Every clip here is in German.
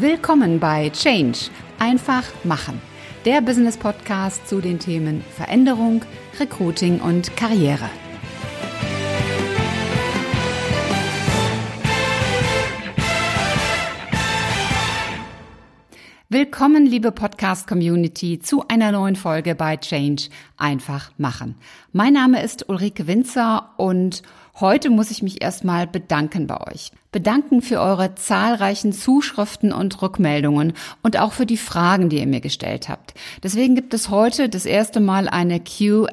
Willkommen bei Change. Einfach machen. Der Business Podcast zu den Themen Veränderung, Recruiting und Karriere. Willkommen, liebe Podcast-Community, zu einer neuen Folge bei Change einfach machen. Mein Name ist Ulrike Winzer und heute muss ich mich erstmal bedanken bei euch. Bedanken für eure zahlreichen Zuschriften und Rückmeldungen und auch für die Fragen, die ihr mir gestellt habt. Deswegen gibt es heute das erste Mal eine Q&A-Episode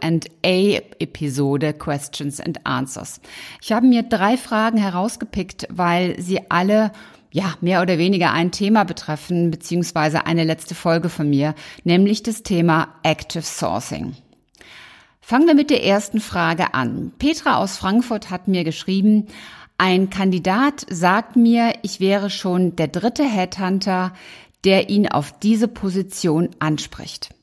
Questions and Answers. Ich habe mir drei Fragen herausgepickt, weil sie alle ja, mehr oder weniger ein Thema betreffen, beziehungsweise eine letzte Folge von mir, nämlich das Thema Active Sourcing. Fangen wir mit der ersten Frage an. Petra aus Frankfurt hat mir geschrieben, ein Kandidat sagt mir, ich wäre schon der dritte Headhunter, der ihn auf diese Position anspricht.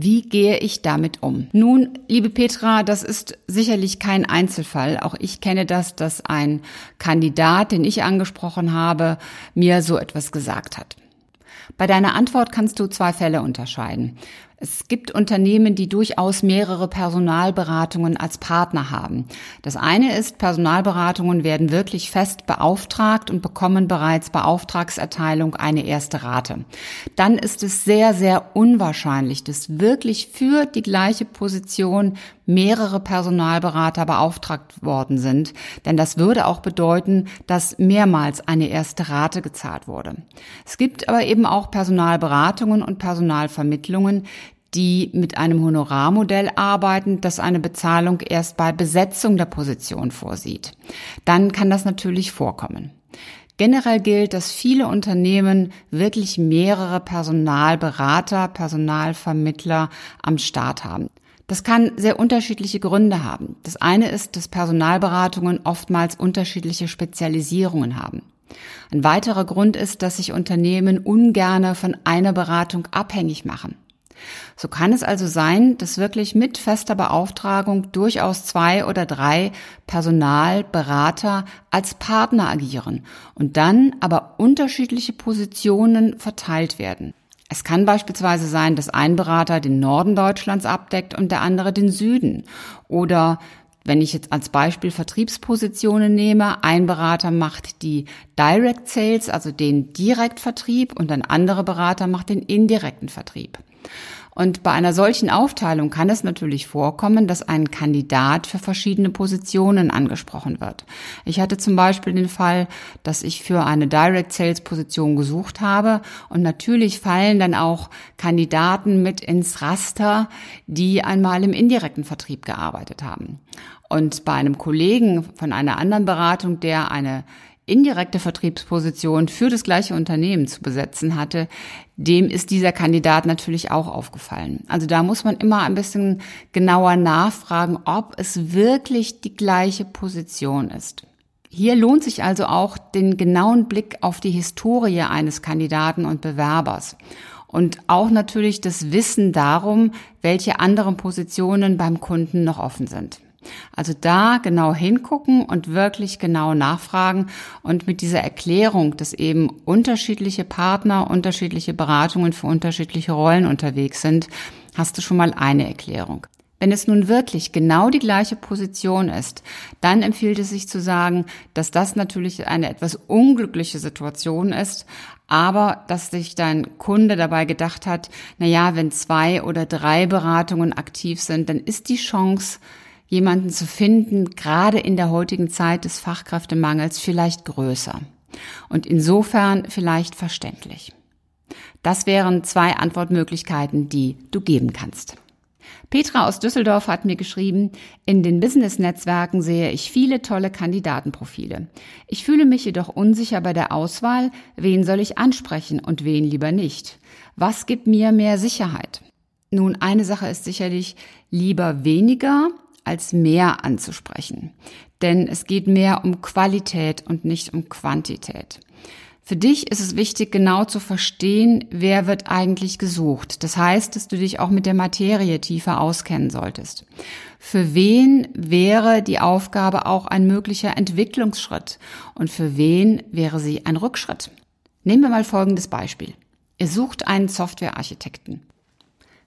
Wie gehe ich damit um? Nun, liebe Petra, das ist sicherlich kein Einzelfall. Auch ich kenne das, dass ein Kandidat, den ich angesprochen habe, mir so etwas gesagt hat. Bei deiner Antwort kannst du zwei Fälle unterscheiden. Es gibt Unternehmen, die durchaus mehrere Personalberatungen als Partner haben. Das eine ist, Personalberatungen werden wirklich fest beauftragt und bekommen bereits bei Auftragserteilung eine erste Rate. Dann ist es sehr, sehr unwahrscheinlich, dass wirklich für die gleiche Position mehrere Personalberater beauftragt worden sind, denn das würde auch bedeuten, dass mehrmals eine erste Rate gezahlt wurde. Es gibt aber eben auch Personalberatungen und Personalvermittlungen, die mit einem Honorarmodell arbeiten, das eine Bezahlung erst bei Besetzung der Position vorsieht. Dann kann das natürlich vorkommen. Generell gilt, dass viele Unternehmen wirklich mehrere Personalberater, Personalvermittler am Start haben. Das kann sehr unterschiedliche Gründe haben. Das eine ist, dass Personalberatungen oftmals unterschiedliche Spezialisierungen haben. Ein weiterer Grund ist, dass sich Unternehmen ungerne von einer Beratung abhängig machen. So kann es also sein, dass wirklich mit fester Beauftragung durchaus zwei oder drei Personalberater als Partner agieren und dann aber unterschiedliche Positionen verteilt werden. Es kann beispielsweise sein, dass ein Berater den Norden Deutschlands abdeckt und der andere den Süden. Oder wenn ich jetzt als Beispiel Vertriebspositionen nehme, ein Berater macht die Direct Sales, also den Direktvertrieb und ein anderer Berater macht den indirekten Vertrieb. Und bei einer solchen Aufteilung kann es natürlich vorkommen, dass ein Kandidat für verschiedene Positionen angesprochen wird. Ich hatte zum Beispiel den Fall, dass ich für eine Direct Sales Position gesucht habe und natürlich fallen dann auch Kandidaten mit ins Raster, die einmal im indirekten Vertrieb gearbeitet haben. Und bei einem Kollegen von einer anderen Beratung, der eine indirekte Vertriebsposition für das gleiche Unternehmen zu besetzen hatte, dem ist dieser Kandidat natürlich auch aufgefallen. Also da muss man immer ein bisschen genauer nachfragen, ob es wirklich die gleiche Position ist. Hier lohnt sich also auch den genauen Blick auf die Historie eines Kandidaten und Bewerbers und auch natürlich das Wissen darum, welche anderen Positionen beim Kunden noch offen sind. Also da genau hingucken und wirklich genau nachfragen und mit dieser Erklärung, dass eben unterschiedliche Partner, unterschiedliche Beratungen für unterschiedliche Rollen unterwegs sind, hast du schon mal eine Erklärung. Wenn es nun wirklich genau die gleiche Position ist, dann empfiehlt es sich zu sagen, dass das natürlich eine etwas unglückliche Situation ist, aber dass sich dein Kunde dabei gedacht hat, na ja, wenn zwei oder drei Beratungen aktiv sind, dann ist die Chance, jemanden zu finden, gerade in der heutigen Zeit des Fachkräftemangels vielleicht größer und insofern vielleicht verständlich. Das wären zwei Antwortmöglichkeiten, die du geben kannst. Petra aus Düsseldorf hat mir geschrieben, in den Business-Netzwerken sehe ich viele tolle Kandidatenprofile. Ich fühle mich jedoch unsicher bei der Auswahl, wen soll ich ansprechen und wen lieber nicht. Was gibt mir mehr Sicherheit? Nun, eine Sache ist sicherlich lieber weniger als mehr anzusprechen. Denn es geht mehr um Qualität und nicht um Quantität. Für dich ist es wichtig, genau zu verstehen, wer wird eigentlich gesucht. Das heißt, dass du dich auch mit der Materie tiefer auskennen solltest. Für wen wäre die Aufgabe auch ein möglicher Entwicklungsschritt und für wen wäre sie ein Rückschritt? Nehmen wir mal folgendes Beispiel. Ihr sucht einen Softwarearchitekten.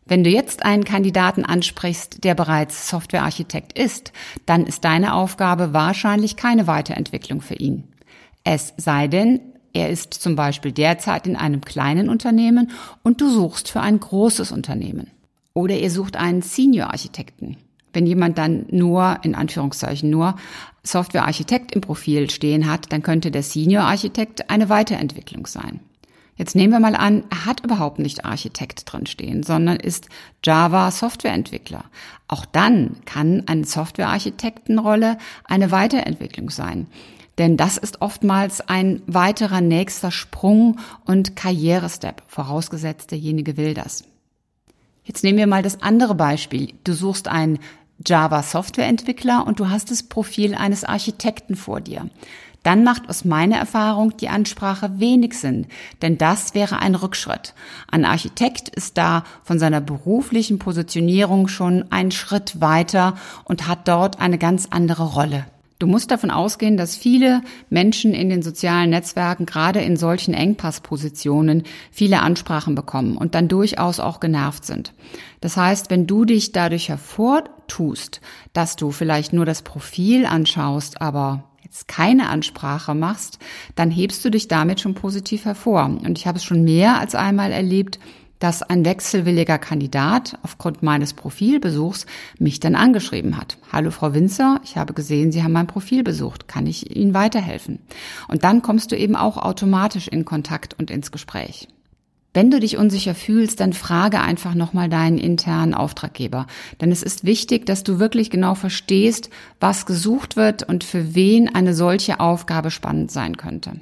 Wenn du jetzt einen Kandidaten ansprichst, der bereits Softwarearchitekt ist, dann ist deine Aufgabe wahrscheinlich keine Weiterentwicklung für ihn. Es sei denn, er ist zum Beispiel derzeit in einem kleinen Unternehmen und du suchst für ein großes Unternehmen. Oder ihr sucht einen Senior-Architekten. Wenn jemand dann nur, in Anführungszeichen nur, Software-Architekt im Profil stehen hat, dann könnte der Senior-Architekt eine Weiterentwicklung sein. Jetzt nehmen wir mal an, er hat überhaupt nicht Architekt drin stehen, sondern ist Java Softwareentwickler. Auch dann kann eine Softwarearchitektenrolle eine Weiterentwicklung sein. Denn das ist oftmals ein weiterer nächster Sprung und Karrierestep, vorausgesetzt derjenige will das. Jetzt nehmen wir mal das andere Beispiel. Du suchst einen Java Softwareentwickler und du hast das Profil eines Architekten vor dir. Dann macht aus meiner Erfahrung die Ansprache wenig Sinn, denn das wäre ein Rückschritt. Ein Architekt ist da von seiner beruflichen Positionierung schon einen Schritt weiter und hat dort eine ganz andere Rolle. Du musst davon ausgehen, dass viele Menschen in den sozialen Netzwerken, gerade in solchen Engpasspositionen, viele Ansprachen bekommen und dann durchaus auch genervt sind. Das heißt, wenn du dich dadurch hervortust, dass du vielleicht nur das Profil anschaust, aber jetzt keine Ansprache machst, dann hebst du dich damit schon positiv hervor. Und ich habe es schon mehr als einmal erlebt, dass ein wechselwilliger Kandidat aufgrund meines Profilbesuchs mich dann angeschrieben hat. Hallo Frau Winzer, ich habe gesehen, Sie haben mein Profil besucht. Kann ich Ihnen weiterhelfen? Und dann kommst du eben auch automatisch in Kontakt und ins Gespräch. Wenn du dich unsicher fühlst, dann frage einfach nochmal deinen internen Auftraggeber. Denn es ist wichtig, dass du wirklich genau verstehst, was gesucht wird und für wen eine solche Aufgabe spannend sein könnte.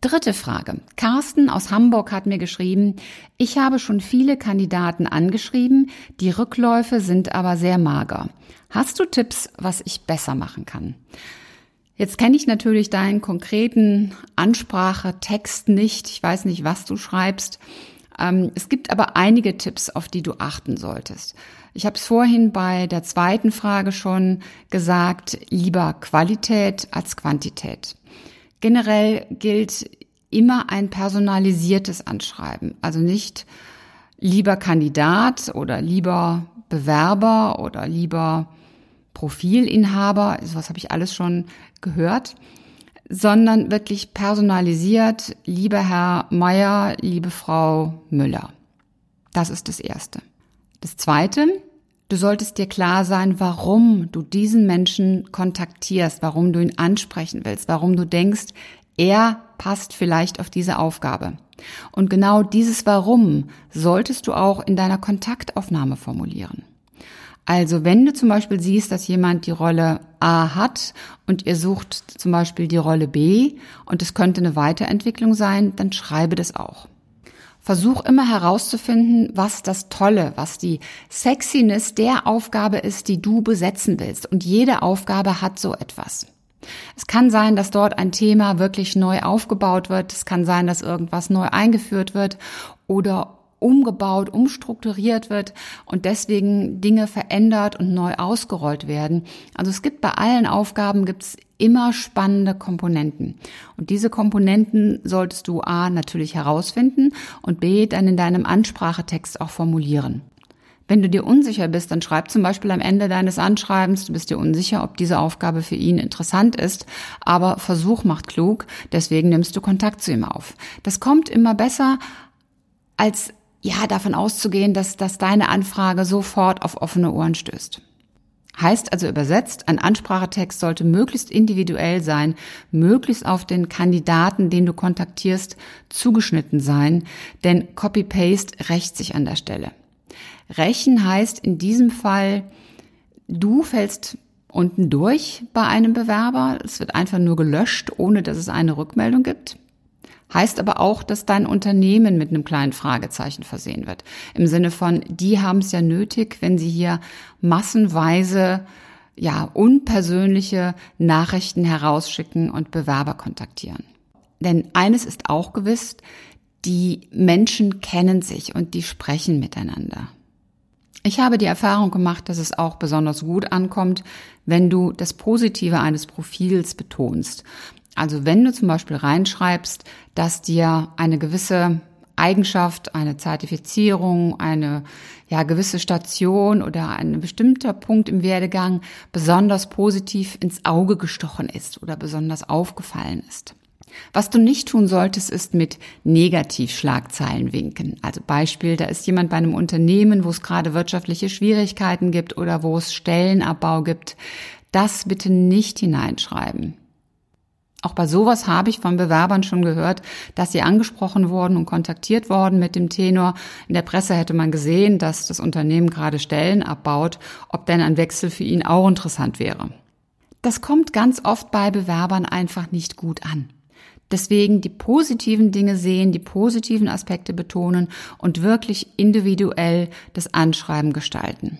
Dritte Frage. Carsten aus Hamburg hat mir geschrieben, ich habe schon viele Kandidaten angeschrieben, die Rückläufe sind aber sehr mager. Hast du Tipps, was ich besser machen kann? Jetzt kenne ich natürlich deinen konkreten Ansprachetext nicht. Ich weiß nicht, was du schreibst. Ähm, es gibt aber einige Tipps, auf die du achten solltest. Ich habe es vorhin bei der zweiten Frage schon gesagt, lieber Qualität als Quantität. Generell gilt immer ein personalisiertes Anschreiben. Also nicht lieber Kandidat oder lieber Bewerber oder lieber Profilinhaber, was habe ich alles schon gehört, sondern wirklich personalisiert, lieber Herr Meier, liebe Frau Müller. Das ist das Erste. Das Zweite, du solltest dir klar sein, warum du diesen Menschen kontaktierst, warum du ihn ansprechen willst, warum du denkst, er passt vielleicht auf diese Aufgabe. Und genau dieses Warum solltest du auch in deiner Kontaktaufnahme formulieren. Also wenn du zum Beispiel siehst, dass jemand die Rolle A hat und ihr sucht zum Beispiel die Rolle B und es könnte eine Weiterentwicklung sein, dann schreibe das auch. Versuch immer herauszufinden, was das Tolle, was die Sexiness der Aufgabe ist, die du besetzen willst. Und jede Aufgabe hat so etwas. Es kann sein, dass dort ein Thema wirklich neu aufgebaut wird. Es kann sein, dass irgendwas neu eingeführt wird oder umgebaut, umstrukturiert wird und deswegen Dinge verändert und neu ausgerollt werden. Also es gibt bei allen Aufgaben gibt's immer spannende Komponenten. Und diese Komponenten solltest du A natürlich herausfinden und B dann in deinem Ansprachetext auch formulieren. Wenn du dir unsicher bist, dann schreib zum Beispiel am Ende deines Anschreibens, du bist dir unsicher, ob diese Aufgabe für ihn interessant ist, aber Versuch macht klug, deswegen nimmst du Kontakt zu ihm auf. Das kommt immer besser, als ja davon auszugehen, dass, dass deine Anfrage sofort auf offene Ohren stößt. Heißt also übersetzt, ein Ansprachetext sollte möglichst individuell sein, möglichst auf den Kandidaten, den du kontaktierst, zugeschnitten sein, denn Copy-Paste rächt sich an der Stelle. Rächen heißt in diesem Fall, du fällst unten durch bei einem Bewerber. Es wird einfach nur gelöscht, ohne dass es eine Rückmeldung gibt. Heißt aber auch, dass dein Unternehmen mit einem kleinen Fragezeichen versehen wird. Im Sinne von, die haben es ja nötig, wenn sie hier massenweise ja, unpersönliche Nachrichten herausschicken und Bewerber kontaktieren. Denn eines ist auch gewiss, die Menschen kennen sich und die sprechen miteinander. Ich habe die Erfahrung gemacht, dass es auch besonders gut ankommt, wenn du das Positive eines Profils betonst. Also wenn du zum Beispiel reinschreibst, dass dir eine gewisse Eigenschaft, eine Zertifizierung, eine ja, gewisse Station oder ein bestimmter Punkt im Werdegang besonders positiv ins Auge gestochen ist oder besonders aufgefallen ist. Was du nicht tun solltest, ist mit Negativschlagzeilen winken. Also Beispiel, da ist jemand bei einem Unternehmen, wo es gerade wirtschaftliche Schwierigkeiten gibt oder wo es Stellenabbau gibt. Das bitte nicht hineinschreiben. Auch bei sowas habe ich von Bewerbern schon gehört, dass sie angesprochen wurden und kontaktiert worden mit dem Tenor. In der Presse hätte man gesehen, dass das Unternehmen gerade Stellen abbaut, ob denn ein Wechsel für ihn auch interessant wäre. Das kommt ganz oft bei Bewerbern einfach nicht gut an. Deswegen die positiven Dinge sehen, die positiven Aspekte betonen und wirklich individuell das Anschreiben gestalten.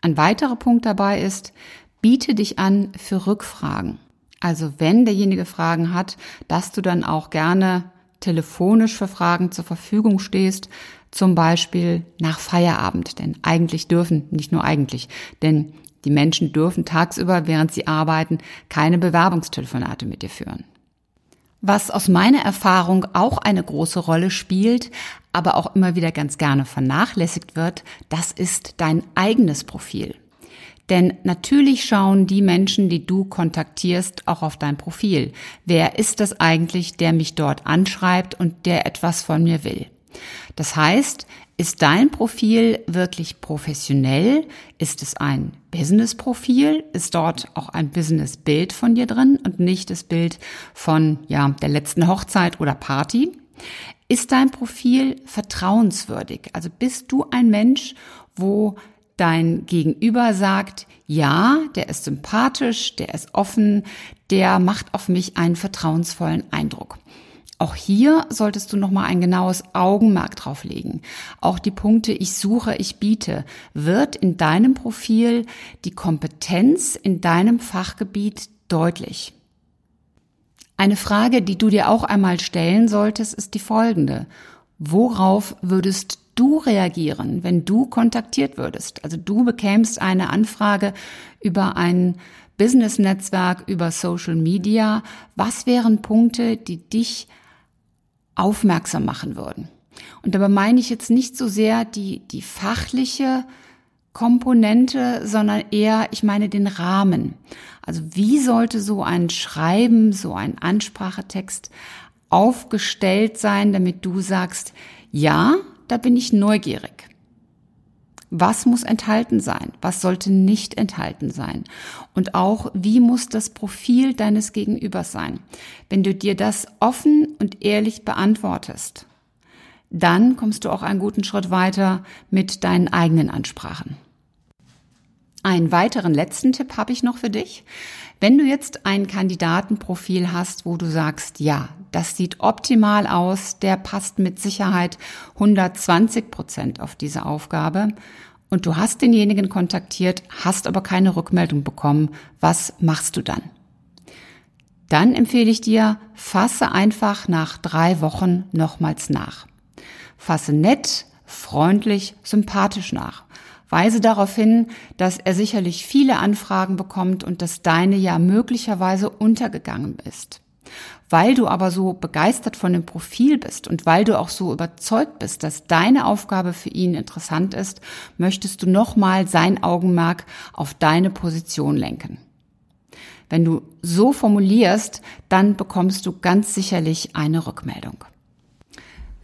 Ein weiterer Punkt dabei ist, biete dich an für Rückfragen. Also wenn derjenige Fragen hat, dass du dann auch gerne telefonisch für Fragen zur Verfügung stehst, zum Beispiel nach Feierabend. Denn eigentlich dürfen, nicht nur eigentlich, denn die Menschen dürfen tagsüber, während sie arbeiten, keine Bewerbungstelefonate mit dir führen. Was aus meiner Erfahrung auch eine große Rolle spielt, aber auch immer wieder ganz gerne vernachlässigt wird, das ist dein eigenes Profil. Denn natürlich schauen die Menschen, die du kontaktierst, auch auf dein Profil. Wer ist das eigentlich, der mich dort anschreibt und der etwas von mir will? Das heißt, ist dein Profil wirklich professionell? Ist es ein Business-Profil? Ist dort auch ein Business-Bild von dir drin und nicht das Bild von, ja, der letzten Hochzeit oder Party? Ist dein Profil vertrauenswürdig? Also bist du ein Mensch, wo dein Gegenüber sagt, ja, der ist sympathisch, der ist offen, der macht auf mich einen vertrauensvollen Eindruck. Auch hier solltest du nochmal ein genaues Augenmerk drauf legen. Auch die Punkte ich suche, ich biete wird in deinem Profil die Kompetenz in deinem Fachgebiet deutlich. Eine Frage, die du dir auch einmal stellen solltest, ist die folgende. Worauf würdest du reagieren, wenn du kontaktiert würdest? Also du bekämst eine Anfrage über ein Business-Netzwerk, über Social Media. Was wären Punkte, die dich aufmerksam machen würden. Und dabei meine ich jetzt nicht so sehr die, die fachliche Komponente, sondern eher, ich meine den Rahmen. Also wie sollte so ein Schreiben, so ein Ansprachetext aufgestellt sein, damit du sagst, ja, da bin ich neugierig. Was muss enthalten sein? Was sollte nicht enthalten sein? Und auch, wie muss das Profil deines Gegenübers sein? Wenn du dir das offen und ehrlich beantwortest, dann kommst du auch einen guten Schritt weiter mit deinen eigenen Ansprachen. Einen weiteren letzten Tipp habe ich noch für dich. Wenn du jetzt ein Kandidatenprofil hast, wo du sagst, ja, das sieht optimal aus, der passt mit Sicherheit 120 Prozent auf diese Aufgabe und du hast denjenigen kontaktiert, hast aber keine Rückmeldung bekommen, was machst du dann? Dann empfehle ich dir, fasse einfach nach drei Wochen nochmals nach. Fasse nett, freundlich, sympathisch nach. Weise darauf hin, dass er sicherlich viele Anfragen bekommt und dass deine ja möglicherweise untergegangen ist. Weil du aber so begeistert von dem Profil bist und weil du auch so überzeugt bist, dass deine Aufgabe für ihn interessant ist, möchtest du nochmal sein Augenmerk auf deine Position lenken. Wenn du so formulierst, dann bekommst du ganz sicherlich eine Rückmeldung.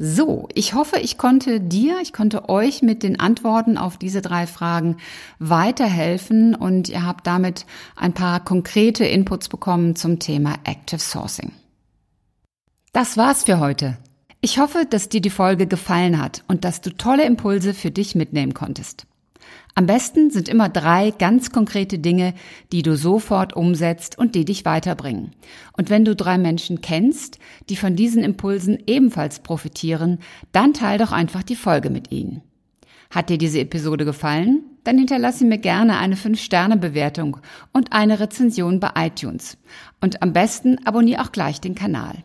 So, ich hoffe, ich konnte dir, ich konnte euch mit den Antworten auf diese drei Fragen weiterhelfen und ihr habt damit ein paar konkrete Inputs bekommen zum Thema Active Sourcing. Das war's für heute. Ich hoffe, dass dir die Folge gefallen hat und dass du tolle Impulse für dich mitnehmen konntest. Am besten sind immer drei ganz konkrete Dinge, die du sofort umsetzt und die dich weiterbringen. Und wenn du drei Menschen kennst, die von diesen Impulsen ebenfalls profitieren, dann teil doch einfach die Folge mit ihnen. Hat dir diese Episode gefallen? Dann hinterlasse mir gerne eine 5-Sterne-Bewertung und eine Rezension bei iTunes. Und am besten abonniere auch gleich den Kanal.